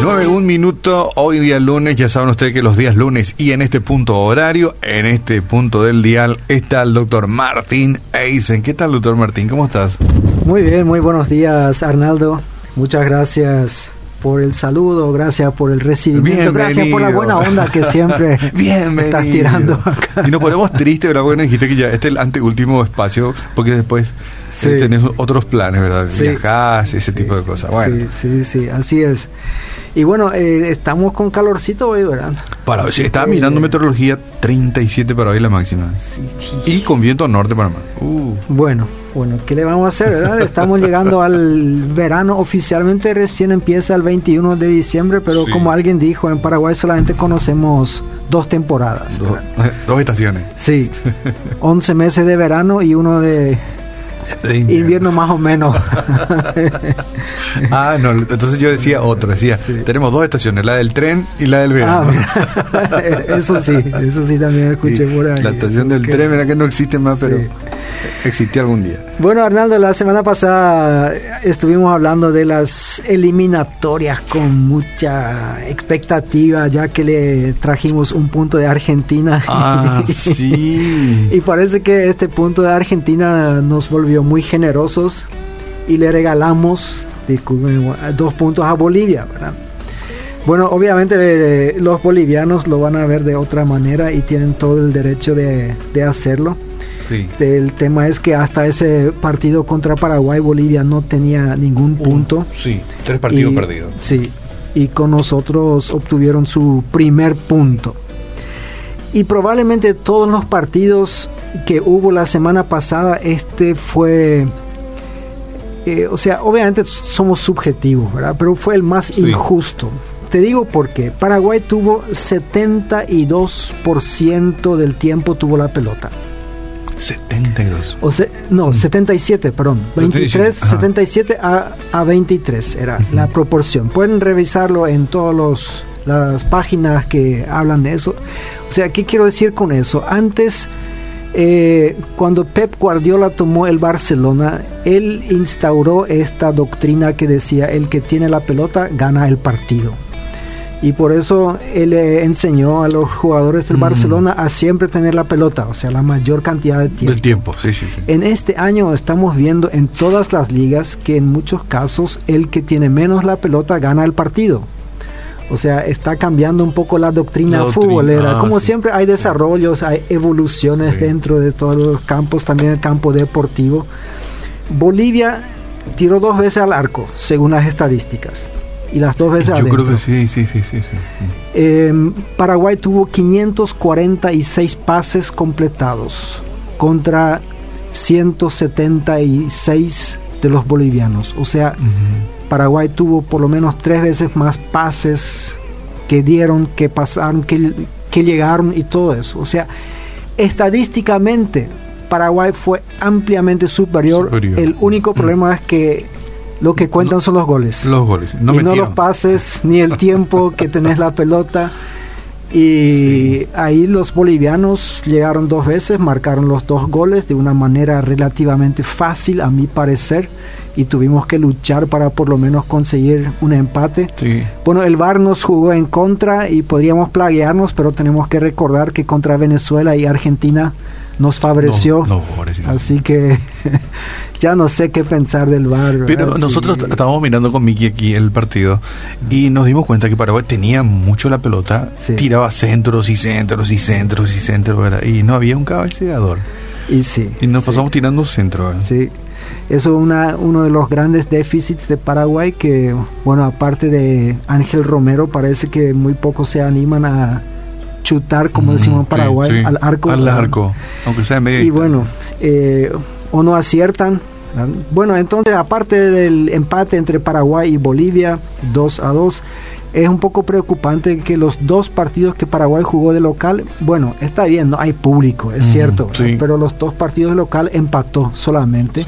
9, un minuto, hoy día lunes, ya saben ustedes que los días lunes y en este punto horario, en este punto del dial, está el doctor Martín Eisen. ¿Qué tal, doctor Martín? ¿Cómo estás? Muy bien, muy buenos días, Arnaldo. Muchas gracias por el saludo, gracias por el recibimiento, gracias por la buena onda que siempre estás tirando acá. Y nos ponemos tristes, pero bueno, dijiste que ya este es el anteúltimo espacio, porque después eh, tenés otros planes, ¿verdad? Sí. Viajás, ese tipo de cosas. Bueno. Sí, sí, sí, así es. Y bueno, eh, estamos con calorcito hoy, ¿verdad? Para hoy, sí, estaba mirando meteorología, 37 para hoy la máxima. Y con viento norte para más. Uh. Bueno, bueno, ¿qué le vamos a hacer, verdad? Estamos llegando al verano, oficialmente recién empieza el 21 de diciembre, pero Sí. como alguien dijo, en Paraguay solamente conocemos dos temporadas. Dos, ¿verdad? dos estaciones. Sí, 11 meses de verano y uno de De invierno más o menos. Ah, no, entonces yo decía otro, decía, tenemos dos estaciones, la del tren y la del Ah, verano. mira. eso sí, eso sí también escuché Y por ahí. La estación del Que- tren, que no existe más, Sí. pero existió algún día. Bueno, Arnaldo, la semana pasada estuvimos hablando de las eliminatorias con mucha expectativa, ya que le trajimos un punto de Argentina. Ah, sí. y parece que este punto de Argentina nos volvió muy generosos y le regalamos dos puntos a Bolivia, ¿verdad? Bueno, obviamente eh, los bolivianos lo van a ver de otra manera y tienen todo el derecho de, de hacerlo. Sí. El tema es que hasta ese partido contra Paraguay, Bolivia no tenía ningún punto. Sí, tres partidos Y- perdidos. Sí, y con nosotros obtuvieron su primer punto. Y probablemente todos los partidos que hubo la semana pasada, este fue... eh, o sea, obviamente somos subjetivos, ¿verdad? Pero fue el más Sí. injusto. Te digo por qué. Paraguay tuvo 72% del tiempo tuvo la pelota. 72. O se- no, 77, perdón. 23, 77, ajá. 77 a, a 23 era la proporción. Pueden revisarlo en todas las páginas que hablan de eso. O sea, ¿qué quiero decir con eso? Antes, eh, cuando Pep Guardiola tomó el Barcelona, él instauró esta doctrina que decía, el que tiene la pelota gana el partido. Y por eso él enseñó a los jugadores del Mm. Barcelona a siempre tener la pelota, o sea, la mayor cantidad de tiempo. Del tiempo, sí, sí, sí. En este año estamos viendo en todas las ligas que en muchos casos el que tiene menos la pelota gana el partido. O sea, está cambiando un poco la doctrina, La doctrina, futbolera. ah, Como sí, siempre hay desarrollos, hay evoluciones Sí. dentro de todos los campos, también el campo deportivo. Bolivia tiró dos veces al arco, según las estadísticas. Y las dos veces Yo adentro. creo que sí, sí, sí, sí. sí. Eh, Paraguay tuvo 546 pases completados contra 176 de los bolivianos. O sea. Paraguay tuvo por lo menos tres veces más pases que dieron, que pasaron, que, que llegaron y todo eso. O sea, estadísticamente Paraguay fue ampliamente superior. Superior. El único problema es que lo que cuentan son los goles Los goles. No y no los pases ni el tiempo que tenés la pelota. Y ahí los bolivianos llegaron dos veces, marcaron los dos goles de una manera relativamente fácil, a mi parecer, y tuvimos que luchar para por lo menos conseguir un empate. Sí. Bueno, el VAR nos jugó en contra y podríamos plaguearnos, pero tenemos que recordar que contra Venezuela y Argentina nos favoreció. No, no, pobrecito. Así que ya no sé qué pensar del VAR. Pero nosotros Sí. estábamos mirando con Miki aquí el partido y nos dimos cuenta que Paraguay tenía mucho la pelota, Sí. tiraba centros y centros y centros y centros, ¿verdad? Y no había un cabeceador. Y sí. Y nos sí, pasamos tirando centros. ¿verdad? Sí. Eso es una, uno de los grandes déficits de Paraguay que, bueno, aparte de Ángel Romero, parece que muy pocos se animan a chutar, como decimos en Paraguay, sí. al arco. Al arco, aunque sea en medio. Y bueno, eh, o no aciertan. Bueno, entonces, aparte del empate entre Paraguay y Bolivia, 2 a 2, es un poco preocupante que los dos partidos que Paraguay jugó de local, bueno, está bien, no hay público, es cierto, pero los dos partidos de local empató solamente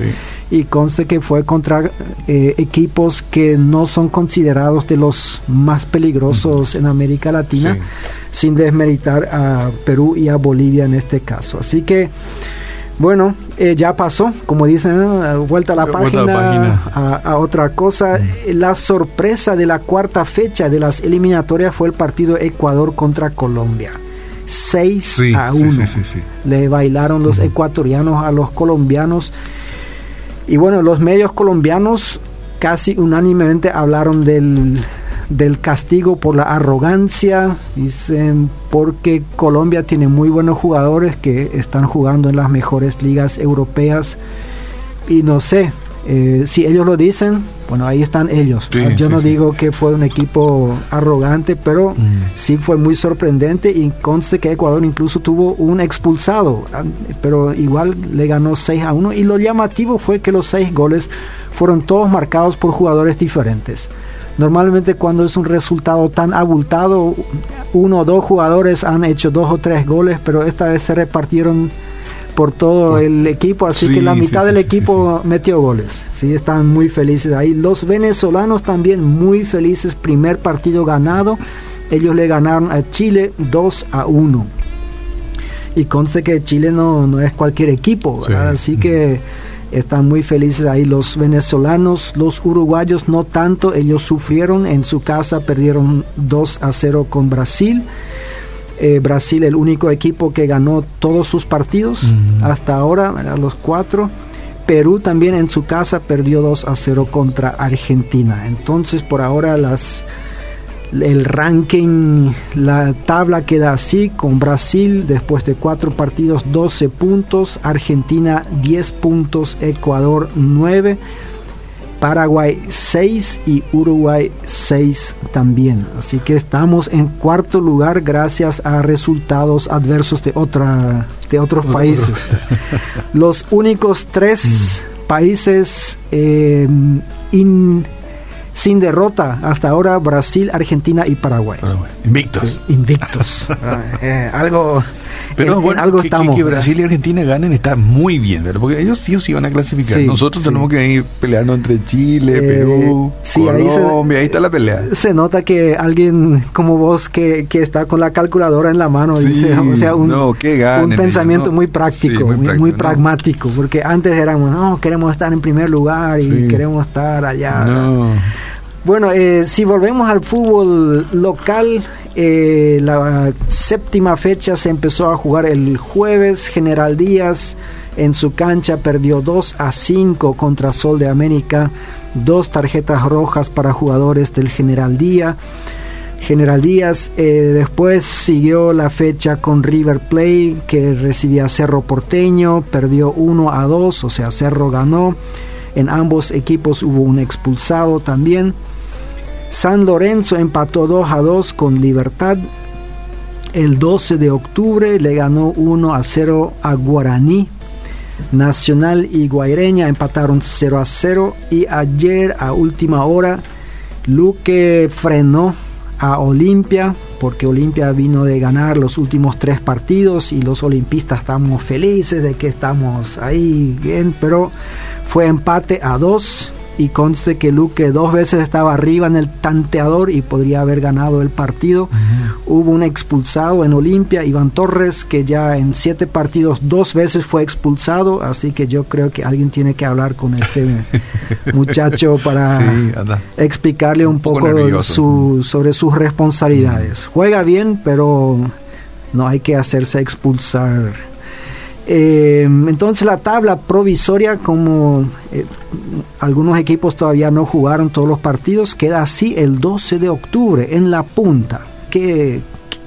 y conste que fue contra eh, equipos que no son considerados de los más peligrosos en América Latina, sin desmeritar a Perú y a Bolivia en este caso. Así que bueno, eh, ya pasó, como dicen, vuelta a la página, A, otra cosa. Mm. La sorpresa de la cuarta fecha de las eliminatorias fue el partido Ecuador contra Colombia. 6 a 1. Le bailaron los ecuatorianos a los colombianos. Y bueno, los medios colombianos casi unánimemente hablaron del del castigo por la arrogancia, dicen porque Colombia tiene muy buenos jugadores que están jugando en las mejores ligas europeas y no sé, eh, si ellos lo dicen, bueno, ahí están ellos. Yo no digo que fue un equipo arrogante, pero mm. sí fue muy sorprendente y conste que Ecuador incluso tuvo un expulsado, pero igual le ganó 6 a 1 y lo llamativo fue que los 6 goles fueron todos marcados por jugadores diferentes. Normalmente cuando es un resultado tan abultado, uno o dos jugadores han hecho dos o tres goles, pero esta vez se repartieron por todo el equipo, así que la mitad del equipo metió goles. Sí, están muy felices ahí. Los venezolanos también muy felices, primer partido ganado. Ellos le ganaron a Chile 2 a 1. Y conste que Chile no, no es cualquier equipo, así que están muy felices ahí los venezolanos, los uruguayos no tanto, ellos sufrieron en su casa, perdieron 2 a 0 con Brasil. Eh, Brasil el único equipo que ganó todos sus partidos hasta ahora, a los cuatro. Perú también en su casa perdió 2 a 0 contra Argentina. Entonces por ahora las el ranking, la tabla queda así, con Brasil después de cuatro partidos 12 puntos, Argentina 10 puntos, Ecuador 9, Paraguay 6 y Uruguay 6 también. Así que estamos en cuarto lugar gracias a resultados adversos de, otra, de otros países. Los únicos tres mm. países eh, sin derrota hasta ahora Brasil, Argentina y Paraguay. Invictos. invictos. Ah, eh, algo pero bueno, algo que, estamos. Que, Brasil y Argentina ganen está muy bien, ¿verdad? porque ellos sí o sí van a clasificar. Nosotros tenemos que ir peleando entre Chile, eh, Perú, Colombia, ahí, está la pelea. Se nota que alguien como vos que, que está con la calculadora en la mano dice, o sea, un, un pensamiento muy práctico, muy, pragmático, porque antes éramos, no, queremos estar en primer lugar y queremos estar allá. Bueno, eh, si volvemos al fútbol local, eh, la séptima fecha se empezó a jugar el jueves. General Díaz en su cancha perdió 2 a 5 contra Sol de América. Dos tarjetas rojas para jugadores del General Díaz. General Díaz eh, después siguió la fecha con River Play que recibía Cerro Porteño, perdió 1 a 2, o sea, Cerro ganó. En ambos equipos hubo un expulsado también. San Lorenzo empató 2 a 2 con Libertad. El 12 de octubre le ganó 1 a 0 a Guaraní. Nacional y Guaireña empataron 0 a 0 y ayer a última hora Luque frenó a Olimpia porque Olimpia vino de ganar los últimos tres partidos y los olimpistas estamos felices de que estamos ahí bien, pero fue empate a 2 y conste que Luque dos veces estaba arriba en el tanteador y podría haber ganado el partido. Hubo un expulsado en Olimpia, Iván Torres, que ya en siete partidos dos veces fue expulsado, así que yo creo que alguien tiene que hablar con este muchacho para explicarle un, poco, sobre sus responsabilidades. Juega bien, pero no hay que hacerse expulsar eh, entonces la tabla provisoria, como eh, algunos equipos todavía no jugaron todos los partidos, queda así el 12 de octubre en la punta. ¿Qué,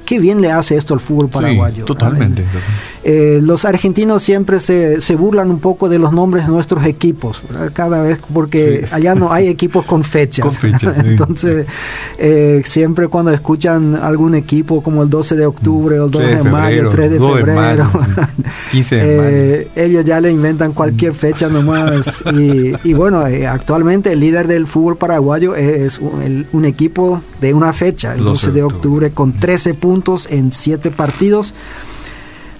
qué bien le hace esto al fútbol paraguayo. totalmente. Eh, los argentinos siempre se, se, burlan un poco de los nombres de nuestros equipos, cada vez porque allá no hay equipos con fechas. Con fechas Entonces, eh, siempre cuando escuchan algún equipo como el 12 de octubre, o el 2 de, mayo, el 3 de febrero, 15 de eh, ellos ya le inventan cualquier fecha nomás. y, y bueno, actualmente el líder del fútbol paraguayo es un, un equipo de una fecha, el 12 de octubre, con 13 puntos en 7 partidos.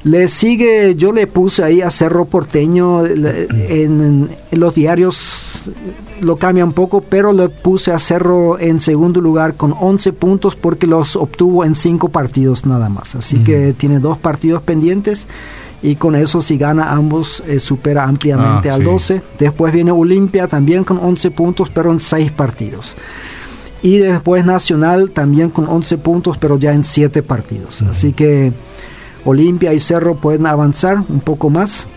Le sigue, yo le puse ahí a Cerro Porteño, en, los diarios lo cambia un poco, pero le puse a Cerro en segundo lugar con 11 puntos porque los obtuvo en 5 partidos nada más. Así que tiene dos partidos pendientes y con eso si gana ambos eh, supera ampliamente ah, al 12. Después viene Olimpia también con 11 puntos, pero en 6 partidos. Y después Nacional también con 11 puntos, pero ya en 7 partidos. Así que Olimpia y Cerro pueden avanzar un poco más.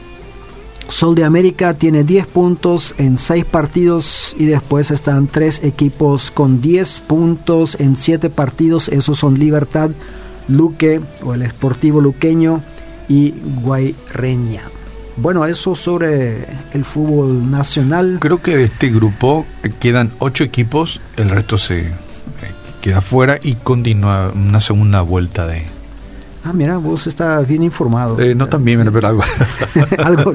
Sol de América tiene 10 puntos en 6 partidos y después están tres equipos con 10 puntos en 7 partidos. Esos son Libertad, Luque o el Esportivo Luqueño y Guayreña. Bueno, eso sobre el fútbol nacional. Creo que de este grupo quedan 8 equipos, el resto se eh, queda fuera y continúa una segunda vuelta de, Ah, mira, vos estás bien informado. Eh, no también, pero algo. algo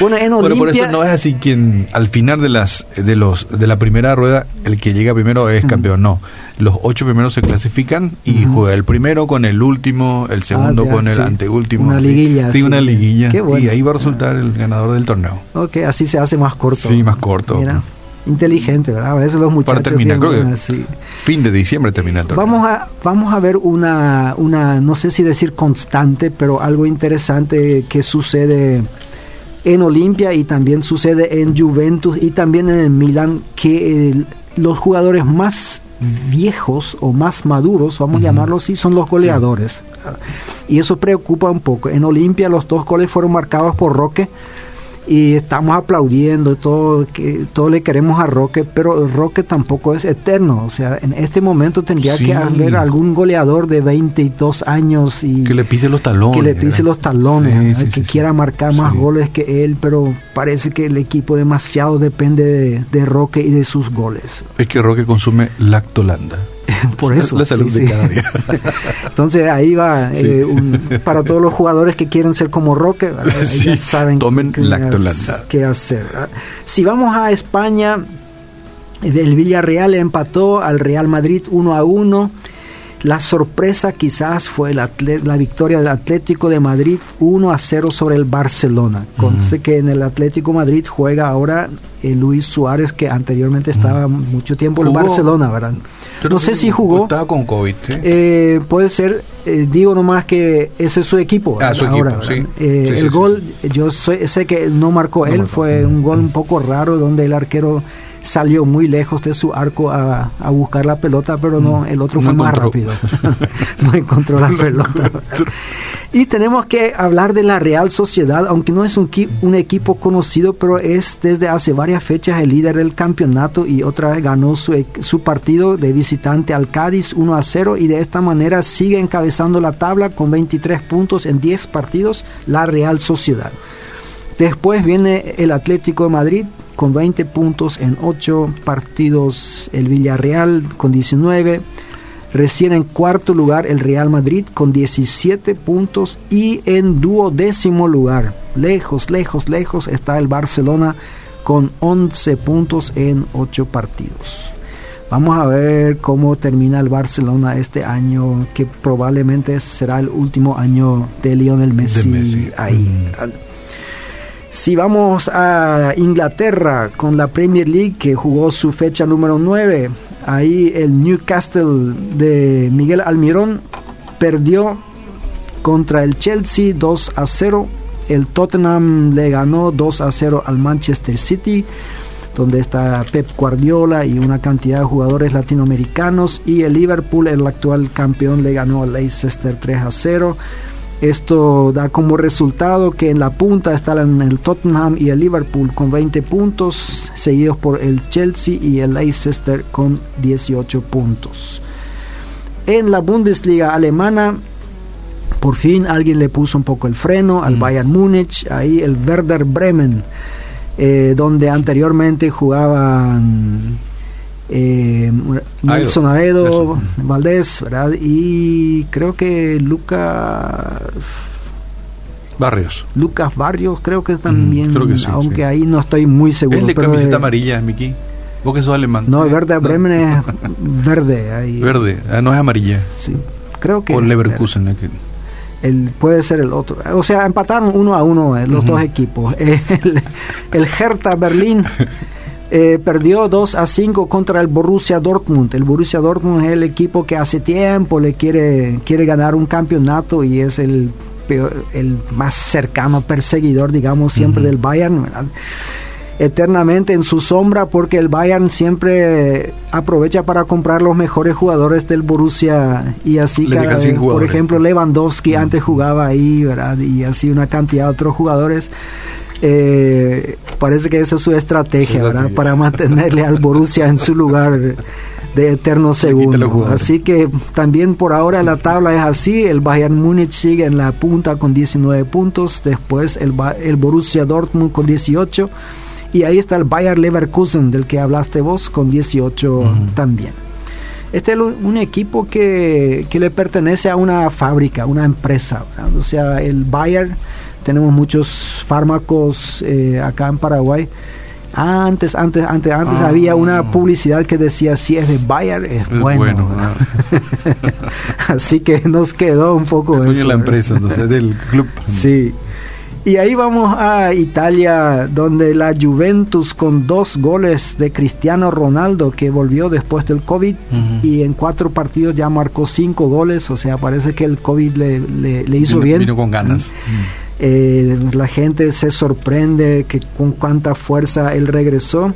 Bueno, en Olimpia... por eso no es así quien al final de las de los de la primera rueda el que llega primero es campeón, no. Los ocho primeros se clasifican y juega el primero con el último, el segundo ah, con el anteúltimo. Una liguilla. Sí, una liguilla. Y ahí va a resultar el ganador del torneo. Ok, así se hace más corto. Sí, más corto. Mira inteligente, ¿verdad? A veces los muchachos. Para terminar, creo que fin de diciembre termina el. Vamos a, vamos a ver una, una, no sé si decir constante, pero algo interesante que sucede en Olimpia y también sucede en Juventus y también en el Milan, que los jugadores más viejos o más maduros, vamos a llamarlo así, son los goleadores. Y eso preocupa un poco. En Olimpia los dos goles fueron marcados por Roque y estamos aplaudiendo todo que todo le queremos a Roque pero Roque tampoco es eterno. O sea en este momento tendría que haber algún goleador de 22 años y que le pise los talones que le pise los talones que quiera marcar más goles que él pero parece que el equipo demasiado depende de, de Roque y de sus goles. Es que Roque consume lactolanda Por eso. La salud de cada día. Entonces ahí va, eh, para todos los jugadores que quieren ser como Roque, ya saben Tomen qué, hacer. Si vamos a España, el Villarreal empató al Real Madrid 1 a 1. La sorpresa quizás fue la, la, victoria del Atlético de Madrid 1 a 0 sobre el Barcelona. Conste que en el Atlético Madrid juega ahora eh, Luis Suárez, que anteriormente estaba mucho tiempo en Barcelona, ¿verdad? no sé si jugó. Estaba con COVID. Eh, puede ser, eh, digo nomás que ese es su equipo. Ah, su ahora, equipo, el gol, yo sé que no marcó él, fue un gol un poco raro donde el arquero salió muy lejos de su arco a, buscar la pelota, pero no, mm. el otro fue más rápido. no encontró la pelota. y tenemos que hablar de la Real Sociedad, aunque no es un, un equipo conocido, pero es desde hace varias fechas el líder del campeonato y otra vez ganó su, e, su partido de visitante al Cádiz 1 a 0 y de esta manera sigue encabezando la tabla con 23 puntos en 10 partidos la Real Sociedad. Después viene el Atlético de Madrid con 20 puntos en 8 partidos, el Villarreal con 19, recién en cuarto lugar el Real Madrid con 17 puntos y en duodécimo lugar, lejos, lejos, lejos está el Barcelona con 11 puntos en 8 partidos. Vamos a ver cómo termina el Barcelona este año, que probablemente será el último año de Lionel Messi, ahí. Mm. Si vamos a Inglaterra con la Premier League que jugó su fecha número 9, ahí el Newcastle de Miguel Almirón perdió contra el Chelsea 2 a 0. El Tottenham le ganó 2 a 0 al Manchester City, donde está Pep Guardiola y una cantidad de jugadores latinoamericanos. Y el Liverpool, el actual campeón, le ganó al Leicester 3 a 0. Esto da como resultado que en la punta están el Tottenham y el Liverpool con 20 puntos, seguidos por el Chelsea y el Leicester con 18 puntos. en la Bundesliga alemana, por fin alguien le puso un poco el freno al Mm. Bayern Múnich, ahí el Werder Bremen, eh, donde anteriormente jugaban eh, Nelson Aedo. Valdés, ¿verdad? Y creo que Lucas Barrios. Lucas Barrios, creo que también, Mm, creo que sí, aunque sí. ahí no estoy muy seguro. ¿Es de camiseta de- amarilla, Miki? ¿Vos que sos alemán? No, el Eh, Werder Bremen es verde. Ahí, Verde, ah, no es amarilla. Sí, creo que O Leverkusen. que- el, puede ser el otro. O sea, empataron uno a uno eh, los Ujú. dos equipos. El, el Hertha Berlín eh, perdió 2 a 5 contra el Borussia Dortmund. El Borussia Dortmund es el equipo que hace tiempo le quiere, quiere ganar un campeonato y es el, peor- el más cercano perseguidor, digamos, siempre del Bayern. ¿verdad? eternamente en su sombra porque el Bayern siempre aprovecha para comprar los mejores jugadores del Borussia y así cada vez, por ejemplo Lewandowski antes jugaba ahí ¿verdad? y así una cantidad de otros jugadores Eh, parece que esa es su estrategia ¿verdad? para mantenerle al Borussia en su lugar de eterno segundo así que también por ahora la tabla es así el Bayern Múnich sigue en la punta con 19 puntos después el, el Borussia Dortmund con 18 y ahí está el Bayer Leverkusen del que hablaste vos con 18 Ujú. también. Este es un equipo que, que le pertenece a una fábrica, una empresa. ¿verdad? O sea, el Bayer, tenemos muchos fármacos eh, acá en Paraguay. Antes, antes, antes, antes Ah. había una publicidad que decía si es de Bayer es, Es bueno. Así que nos quedó un poco Es dueño de eso, la empresa, entonces, del club. Sí. Y ahí vamos a Italia, donde la Juventus con dos goles de Cristiano Ronaldo, que volvió después del COVID, y en cuatro partidos ya marcó cinco goles, o sea, parece que el COVID le, le- le hizo Vino- bien. Vino con ganas. Eh, la gente se sorprende que con cuánta fuerza él regresó.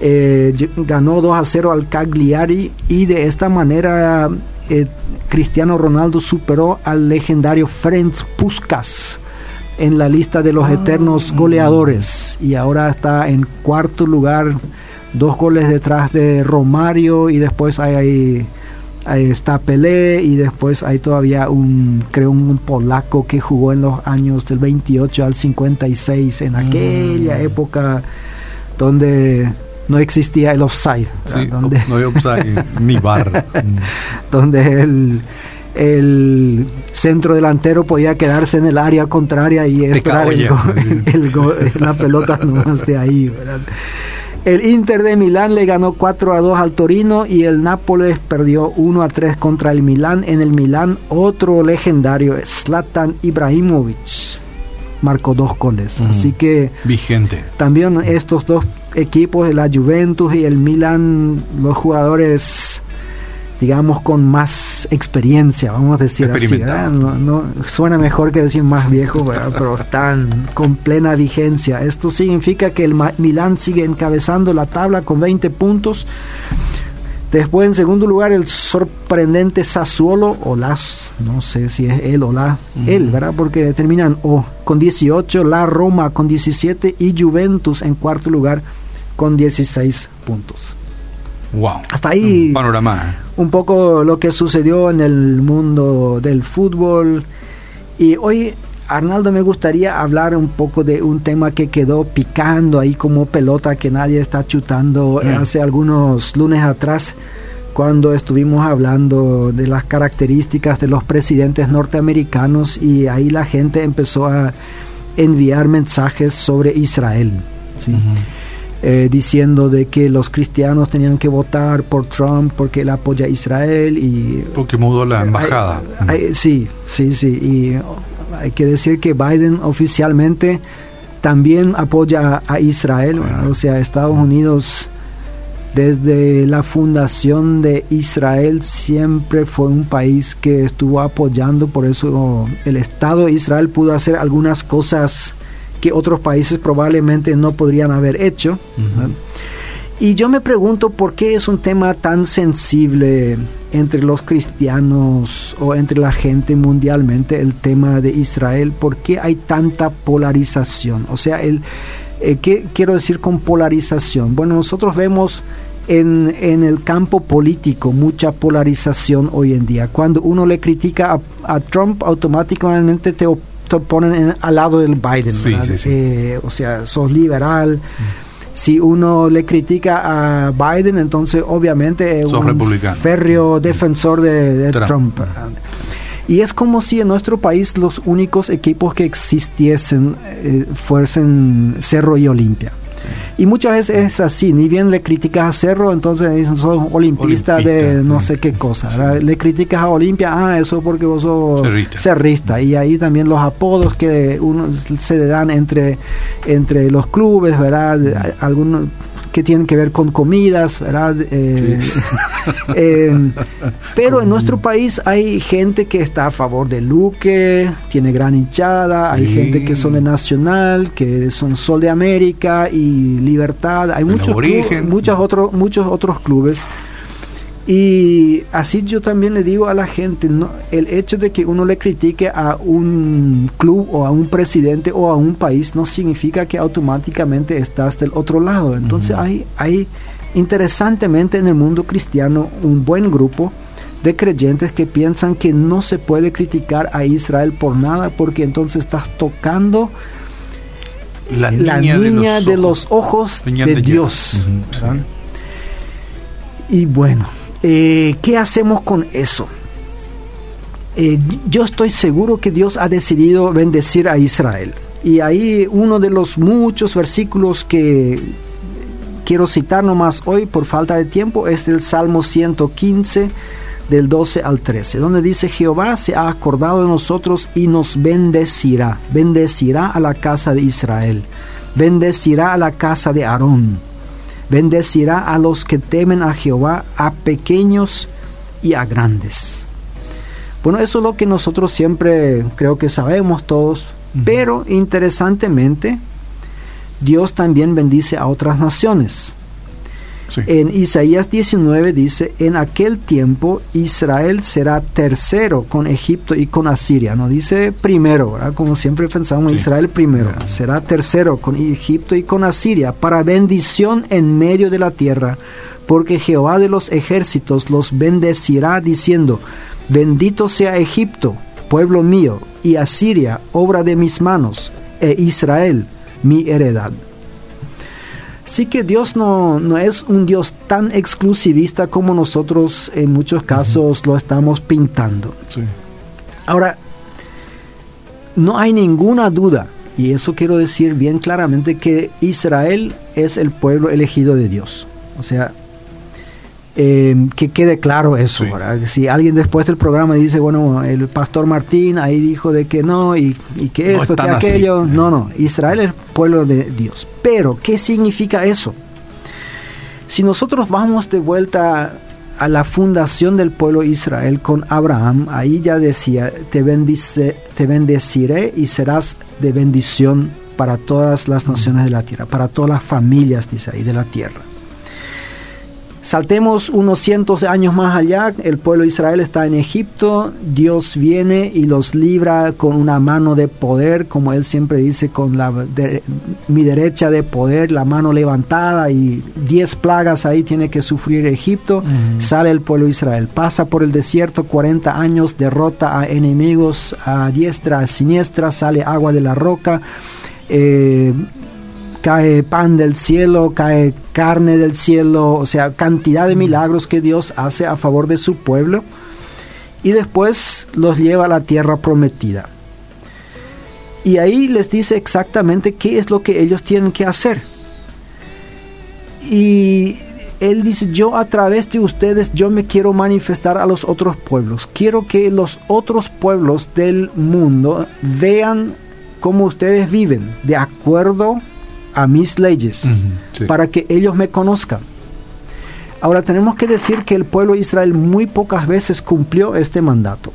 Eh, ganó 2 a 0 al Cagliari y de esta manera eh, Cristiano Ronaldo superó al legendario Ferenc Puskas en la lista de los eternos goleadores y ahora está en cuarto lugar, dos goles detrás de Romario y después hay, hay- ahí está Pelé y después hay todavía un creo un polaco que jugó en los años del 28 al 56 en aquella Mm. época donde no existía el offside Sí, donde, no hay offside ni bar. Donde el el centro delantero podía quedarse en el área contraria y esperar el go- ya. el go- la pelota nomás de ahí ¿verdad? El Inter de Milán le ganó 4 a 2 al Torino y el Nápoles perdió 1 a 3 contra el Milán. En el Milán otro legendario, Zlatan Ibrahimovic, marcó dos goles. Así que Vigente. también estos dos equipos, la Juventus y el Milan, los jugadores, digamos, con más experiencia, vamos a decir así. No, no- suena mejor que decir más viejo, ¿verdad? pero están con plena vigencia. Esto significa que el Milan sigue encabezando la tabla con 20 puntos. Después, en segundo lugar, el sorprendente Sassuolo, o las, no sé si es él o la, él, ¿verdad? Porque terminan o con 18, la Roma con 17 y Juventus en cuarto lugar con 16 puntos. Wow. Hasta ahí Un panorama. un poco lo que sucedió en el mundo del fútbol. Y hoy, Arnaldo, me gustaría hablar un poco de un tema que quedó picando ahí como pelota que nadie está chutando eh, Mm. hace algunos lunes atrás cuando estuvimos hablando de las características de los presidentes norteamericanos y ahí la gente empezó a enviar mensajes sobre Israel. ¿sí? Eh, diciendo de que los cristianos tenían que votar por Trump porque él apoya a Israel y Porque mudó la embajada. Hay- hay- sí, sí, sí. Y hay que decir que Biden oficialmente también apoya a Israel. O sea, Estados Unidos desde la fundación de Israel siempre fue un país que estuvo apoyando, por eso el Estado de Israel pudo hacer algunas cosas que otros países probablemente no podrían haber hecho. Y yo me pregunto por qué es un tema tan sensible entre los cristianos o entre la gente mundialmente el tema de Israel, por qué hay tanta polarización. O sea, el, eh, ¿qué quiero decir con polarización? Bueno, nosotros vemos en, en, el campo político mucha polarización hoy en día. Cuando uno le critica a, Trump, automáticamente te, ponen al lado del Biden. Eh, o sea, sos liberal. Mm. Si uno le critica a Biden, entonces obviamente es un republicano. férreo defensor de, Trump. Y es como si en nuestro país los únicos equipos que existiesen eh, fuesen Cerro y Olimpia. Y muchas veces es así, ni bien le criticas a Cerro, entonces dicen, sos olimpista, de no sé qué cosa. Le criticas a Olimpia, ah, eso porque vos sos cerrista. Y ahí también los apodos que uno se le dan entre, entre los clubes, ¿verdad? Algunos que tienen que ver con comidas, ¿verdad? Eh, eh, pero en nuestro país hay gente que está a favor de Luque, tiene gran hinchada, hay gente que son de Nacional, que son Sol de América y Libertad, hay muchos, muchos, otros, muchos otros clubes y así yo también le digo a la gente, ¿no? el hecho de que uno le critique a un club o a un presidente o a un país no significa que automáticamente estás del otro lado. Entonces hay, hay interesantemente en el mundo cristiano un buen grupo de creyentes que piensan que no se puede criticar a Israel por nada porque entonces estás tocando la niña, de, los ojos de, Dios. Y bueno, eh, ¿Qué hacemos con eso? Eh, yo estoy seguro que Dios ha decidido bendecir a Israel. Y ahí uno de los muchos versículos que quiero citar nomás hoy por falta de tiempo es el Salmo 115 del 12 al 13, donde dice Jehová se ha acordado de nosotros y nos bendecirá, bendecirá a la casa de Israel, bendecirá a la casa de Aarón Bendecirá a los que temen a Jehová, a pequeños y a grandes. Bueno, eso es lo que nosotros siempre creo que sabemos todos, pero interesantemente, Dios también bendice a otras naciones. En Isaías 19 dice, en aquel tiempo Israel será tercero con Egipto y con Asiria. No dice primero, como siempre pensamos Israel primero. Será tercero con Egipto y con Asiria para bendición en medio de la tierra, porque Jehová de los ejércitos los bendecirá diciendo, bendito sea Egipto, pueblo mío, y Asiria, obra de mis manos, e Israel, mi heredad. Sí que Dios no, no, es un Dios tan exclusivista como nosotros en muchos casos lo estamos pintando. Ahora, no hay ninguna duda, y eso quiero decir bien claramente, que Israel es el pueblo elegido de Dios. O sea, eh, que quede claro eso. Si alguien después del programa dice, bueno, el pastor Martín ahí dijo de que no y, que esto, que aquello, no, no, Israel es pueblo de Dios. Pero, ¿qué significa eso? Si nosotros vamos de vuelta a la fundación del pueblo Israel con Abraham, ahí ya decía, te, bendice, te bendeciré y serás de bendición para todas las naciones de la tierra, para todas las familias, dice ahí, de la tierra. Saltemos unos cientos de años más allá, el pueblo de Israel está en Egipto, Dios viene y los libra con una mano de poder, como él siempre dice, con la mi derecha de poder, la mano levantada y diez plagas ahí tiene que sufrir Egipto, sale el pueblo de Israel, pasa por el desierto 40 años, derrota a enemigos a diestra, a siniestra, sale agua de la roca. Eh, cae pan del cielo, cae carne del cielo, o sea, cantidad de milagros que Dios hace a favor de su pueblo y después los lleva a la tierra prometida. Y ahí les dice exactamente qué es lo que ellos tienen que hacer. Y él dice, yo a través de ustedes, yo me quiero manifestar a los otros pueblos. Quiero que los otros pueblos del mundo vean cómo ustedes viven, de acuerdo a mis leyes, para que ellos me conozcan. Ahora tenemos que decir que el pueblo de Israel muy pocas veces cumplió este mandato.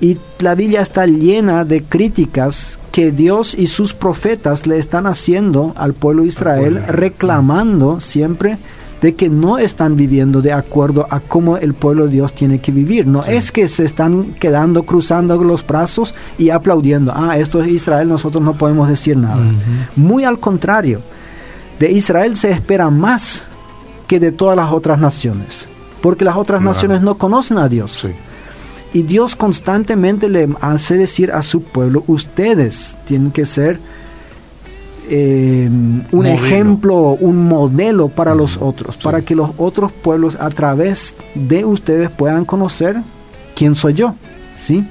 Y la Biblia está llena de críticas que Dios y sus profetas le están haciendo al pueblo de Israel, reclamando siempre de que no están viviendo de acuerdo a cómo el pueblo de Dios tiene que vivir. No es que se están quedando cruzando los brazos y aplaudiendo, ah, esto es Israel, nosotros no podemos decir nada. Muy al contrario, de Israel se espera más que de todas las otras naciones, porque las otras naciones no conocen a Dios. Y Dios constantemente le hace decir a su pueblo, ustedes tienen que ser eh, un ejemplo, un modelo para los otros, para que los otros pueblos a través de ustedes puedan conocer quién soy yo. ¿sí?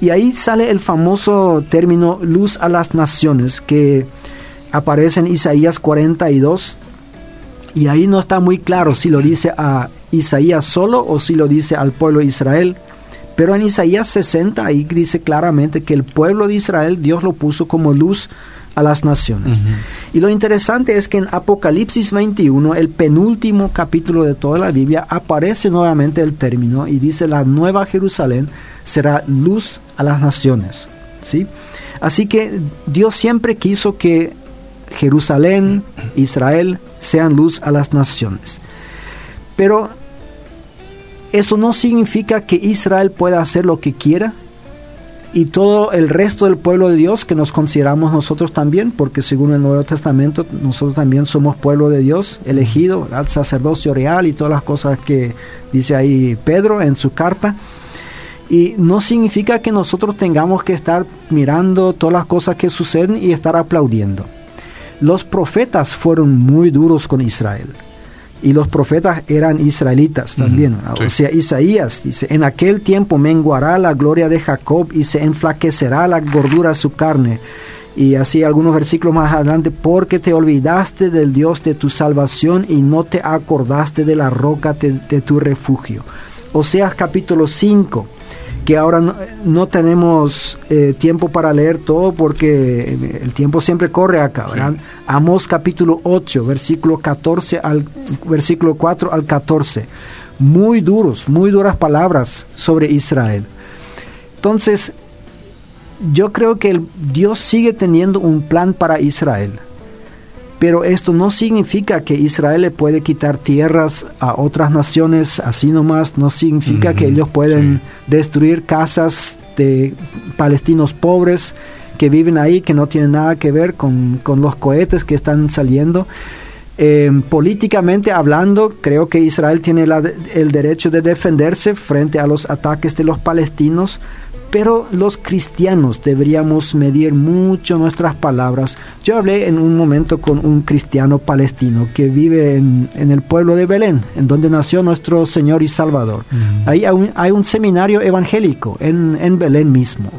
Y ahí sale el famoso término luz a las naciones que aparece en Isaías 42 y ahí no está muy claro si lo dice a Isaías solo o si lo dice al pueblo de Israel. Pero en Isaías 60 ahí dice claramente que el pueblo de Israel Dios lo puso como luz a las naciones. Y lo interesante es que en Apocalipsis 21, el penúltimo capítulo de toda la Biblia, aparece nuevamente el término y dice la nueva Jerusalén será luz a las naciones. ¿sí? Así que Dios siempre quiso que Jerusalén, Israel, sean luz a las naciones. Pero eso no significa que Israel pueda hacer lo que quiera y todo el resto del pueblo de Dios que nos consideramos nosotros también, porque según el Nuevo Testamento nosotros también somos pueblo de Dios, elegido, al sacerdocio real y todas las cosas que dice ahí Pedro en su carta. Y no significa que nosotros tengamos que estar mirando todas las cosas que suceden y estar aplaudiendo. Los profetas fueron muy duros con Israel y los profetas eran israelitas también. O sea, Isaías dice, en aquel tiempo menguará la gloria de Jacob y se enflaquecerá la gordura de su carne. Y así algunos versículos más adelante, porque te olvidaste del Dios de tu salvación y no te acordaste de la roca de, de tu refugio. Oseas capítulo 5 que ahora no, tenemos eh, tiempo para leer todo porque el tiempo siempre corre acá, ¿verdad? Amos capítulo 8, versículo 14 al versículo 4 al 14. Muy duros, muy duras palabras sobre Israel. Entonces, yo creo que Dios sigue teniendo un plan para Israel. Pero esto no significa que Israel le puede quitar tierras a otras naciones así nomás, no significa que ellos pueden destruir casas de palestinos pobres que viven ahí, que no tienen nada que ver con, los cohetes que están saliendo. Eh, políticamente hablando, creo que Israel tiene el derecho de defenderse frente a los ataques de los palestinos, pero los cristianos deberíamos medir mucho nuestras palabras. Yo hablé en un momento con un cristiano palestino que vive en, el pueblo de Belén, en donde nació nuestro Señor y Salvador. Ahí hay un, seminario evangélico en, Belén mismo.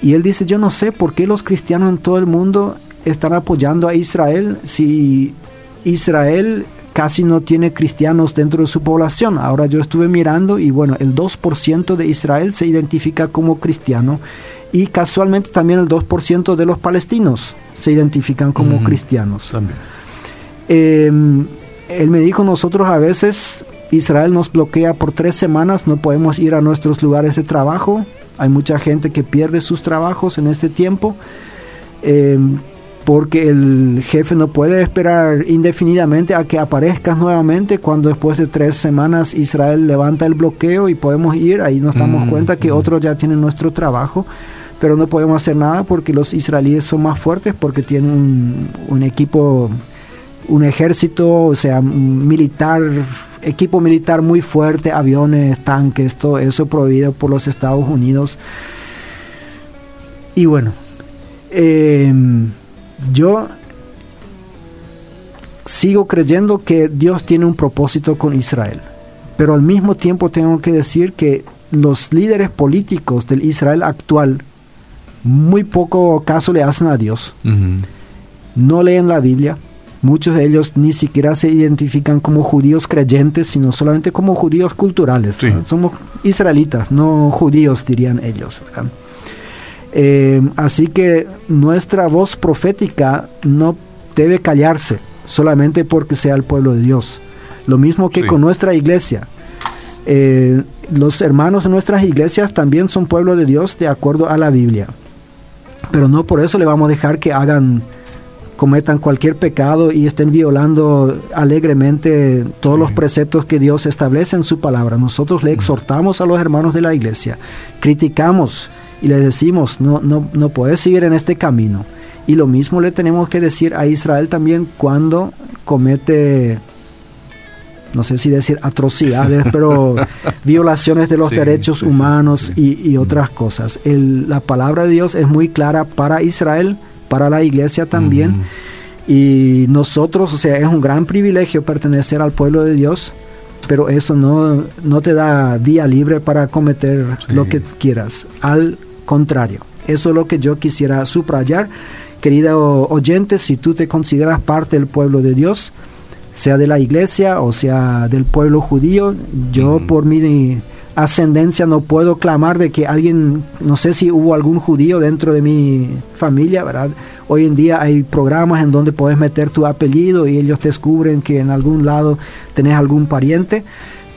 Y él dice, yo no sé por qué los cristianos en todo el mundo están apoyando a Israel si Israel casi no tiene cristianos dentro de su población. Ahora yo estuve mirando y bueno, el 2% de Israel se identifica como cristiano y casualmente también el 2% de los palestinos se identifican como cristianos. También. Em, él me dijo, nosotros a veces Israel nos bloquea por tres semanas, no podemos ir a nuestros lugares de trabajo, hay mucha gente que pierde sus trabajos en este tiempo. Eh, porque el jefe no puede esperar indefinidamente a que aparezcas nuevamente cuando después de tres semanas Israel levanta el bloqueo y podemos ir, ahí nos damos mm, cuenta que mm. otros ya tienen nuestro trabajo, pero no podemos hacer nada porque los israelíes son más fuertes, porque tienen un, equipo, un ejército, o sea, militar, equipo militar muy fuerte, aviones, tanques, todo eso prohibido por los Estados Unidos. Y bueno, eh, yo sigo creyendo que Dios tiene un propósito con Israel, pero al mismo tiempo tengo que decir que los líderes políticos del Israel actual muy poco caso le hacen a Dios, no leen la Biblia, muchos de ellos ni siquiera se identifican como judíos creyentes, sino solamente como judíos culturales. Somos israelitas, no judíos, dirían ellos. Eh, así que nuestra voz profética no debe callarse solamente porque sea el pueblo de Dios. Lo mismo que con nuestra iglesia. Eh, los hermanos de nuestras iglesias también son pueblo de Dios de acuerdo a la Biblia. Pero no por eso le vamos a dejar que hagan, cometan cualquier pecado y estén violando alegremente todos los preceptos que Dios establece en su palabra. Nosotros le exhortamos a los hermanos de la iglesia, criticamos y le decimos, no, no, no puedes seguir en este camino. Y lo mismo le tenemos que decir a Israel también cuando comete no sé si decir atrocidades, pero violaciones de los derechos humanos Y, otras cosas. la palabra de Dios es muy clara para Israel, para la iglesia también. Y nosotros, o sea, es un gran privilegio pertenecer al pueblo de Dios, pero eso no, no te da día libre para cometer lo que quieras. Al contrario, eso es lo que yo quisiera subrayar. Querido oyente, si tú te consideras parte del pueblo de Dios, sea de la iglesia o sea del pueblo judío, yo por mi ascendencia no puedo clamar de que alguien, no sé si hubo algún judío dentro de mi familia, ¿verdad? Hoy en día hay programas en donde puedes meter tu apellido y ellos descubren que en algún lado tenés algún pariente.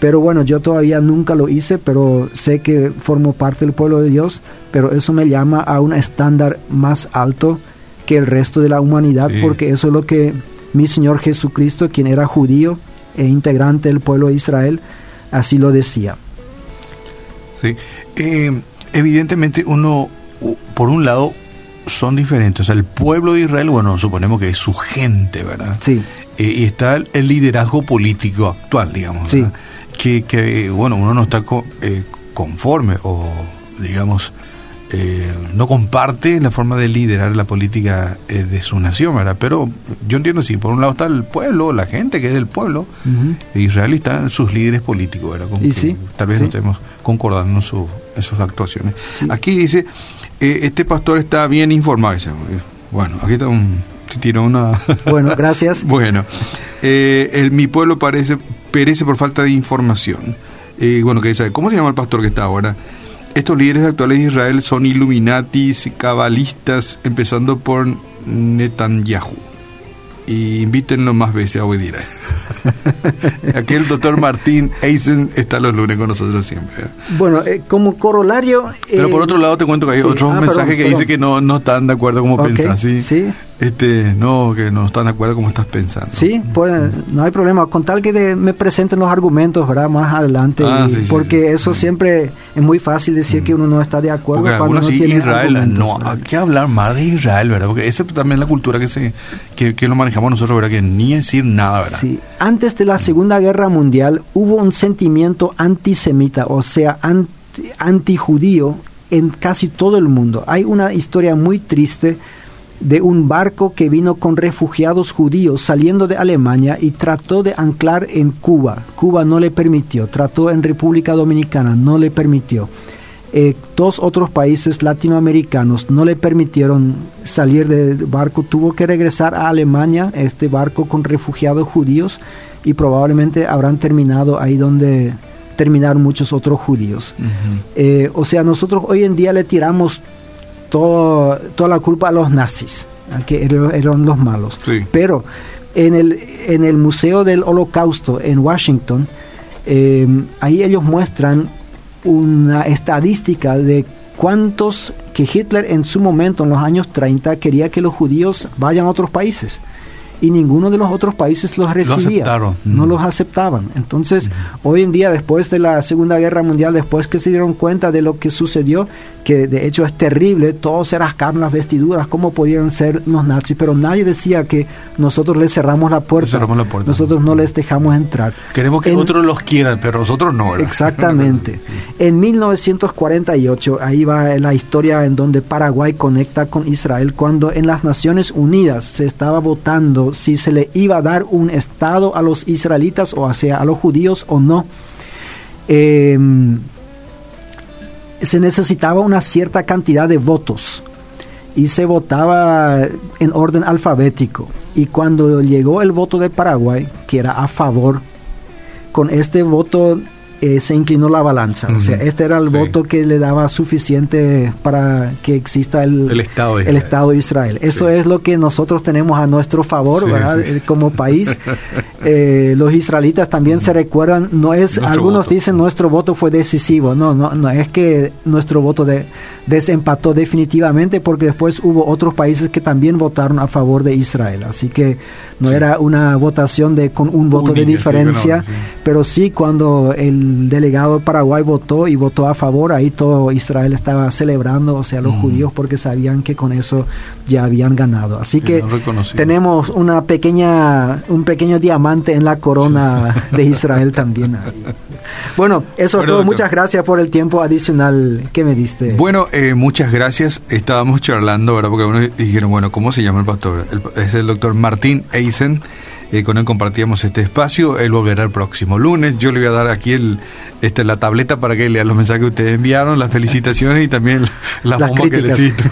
Pero bueno, yo todavía nunca lo hice, pero sé que formo parte del pueblo de Dios, pero eso me llama a un estándar más alto que el resto de la humanidad, porque eso es lo que mi Señor Jesucristo, quien era judío e integrante del pueblo de Israel, así lo decía. Sí, eh, evidentemente uno, por un lado, son diferentes. O sea, el pueblo de Israel, bueno, suponemos que es su gente, ¿verdad? Sí. Eh, y está el, liderazgo político actual, digamos. Sí. Que, que, bueno, uno no está eh, conforme o, digamos, eh, no comparte la forma de liderar la política de su nación, ¿verdad? Pero yo entiendo, sí, por un lado está el pueblo, la gente que es del pueblo, de Israel y están sus líderes políticos, ¿verdad? y sí, tal vez no estemos concordando en, sus actuaciones. Aquí dice eh, este pastor está bien informado. Bueno, aquí está un, tiene una... Bueno, gracias. bueno, eh, el, mi pueblo parece, perece por falta de información. Eh, bueno, que dice, ¿cómo se llama el pastor que está ahora? Estos líderes actuales de Israel son Illuminatis, cabalistas, empezando por Netanyahu y invítenlo más veces a obedir. Aquí el doctor Martín Eisen está los lunes con nosotros siempre. Bueno, eh, como corolario... Pero por eh, otro lado te cuento que hay otros ah, mensajes que dice que no, no están de acuerdo como okay, pensás. ¿sí? ¿sí? Este, no, que no están de acuerdo como estás pensando. Sí, pues no hay problema. Con tal que me presenten los argumentos, ¿verdad? Más adelante. Ah, porque eso siempre es muy fácil decir que uno no está de acuerdo porque cuando no tiene Israel, no, hay que hablar más de Israel, ¿verdad? Porque esa también es la cultura que se que, que lo manejamos nosotros, ¿verdad? Que ni decir nada, ¿verdad? Sí. Antes de la Segunda Guerra Mundial hubo un sentimiento antisemita, o sea, anti, antijudío en casi todo el mundo. Hay una historia muy triste de un barco que vino con refugiados judíos saliendo de Alemania y trató de anclar en Cuba. Cuba no le permitió, trató en República Dominicana, no le permitió. Eh, dos otros países latinoamericanos no le permitieron salir del barco, tuvo que regresar a Alemania, este barco con refugiados judíos, y probablemente habrán terminado ahí donde terminaron muchos otros judíos. Eh, o sea, nosotros hoy en día le tiramos toda la culpa a los nazis, que eran los malos. Pero en el, en el Museo del Holocausto en Washington, eh, ahí ellos muestran una estadística de cuántos que Hitler en su momento, en los años 30, quería que los judíos vayan a otros países y ninguno de los otros países los recibía. no los aceptaban. Entonces, hoy en día, después de la Segunda Guerra Mundial, después que se dieron cuenta de lo que sucedió, que de hecho es terrible, todos se rascaron las vestiduras, cómo podían ser los nazis, pero nadie decía que nosotros les cerramos la puerta, nosotros no les dejamos entrar. Queremos que otros los quieran, pero nosotros no. Exactamente. En 1948, ahí va la historia en donde Paraguay conecta con Israel, cuando en las Naciones Unidas se estaba votando si se le iba a dar un Estado a los israelitas o hacia a los judíos o no. Eh, se necesitaba una cierta cantidad de votos y se votaba en orden alfabético. Y cuando llegó el voto de Paraguay, que era a favor, con este voto eh, se inclinó la balanza. O sea, este era el voto que le daba suficiente para que exista el, Estado, de el Estado de Israel. Eso es lo que nosotros tenemos a nuestro favor, ¿verdad? Eh, como país. Eh, los israelitas también se recuerdan, no es, algunos dicen nuestro voto fue decisivo. No, no, no es que nuestro voto de, desempató definitivamente porque después hubo otros países que también votaron a favor de Israel. Así que no era una votación de con un voto de diferencia, pero sí cuando el el delegado de Paraguay votó y votó a favor, ahí todo Israel estaba celebrando, o sea, los judíos porque sabían que con eso ya habían ganado. Así que tenemos una pequeña un pequeño diamante en la corona de Israel también. Bueno, eso es todo. Muchas gracias por el tiempo adicional que me diste. Bueno, eh, muchas gracias. Estábamos charlando, ¿verdad? Porque uno dijeron, bueno, ¿cómo se llama el pastor? es el doctor Martín Eisen. Eh, con él compartíamos este espacio. Él volverá el próximo lunes. Yo le voy a dar aquí el, este, la tableta para que lea los mensajes que ustedes enviaron, las felicitaciones y también las, bombas que le cito,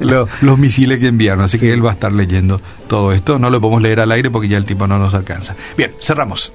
los, los, misiles que enviaron. Así que él va a estar leyendo todo esto. No lo podemos leer al aire porque ya el tiempo no nos alcanza. Bien, cerramos.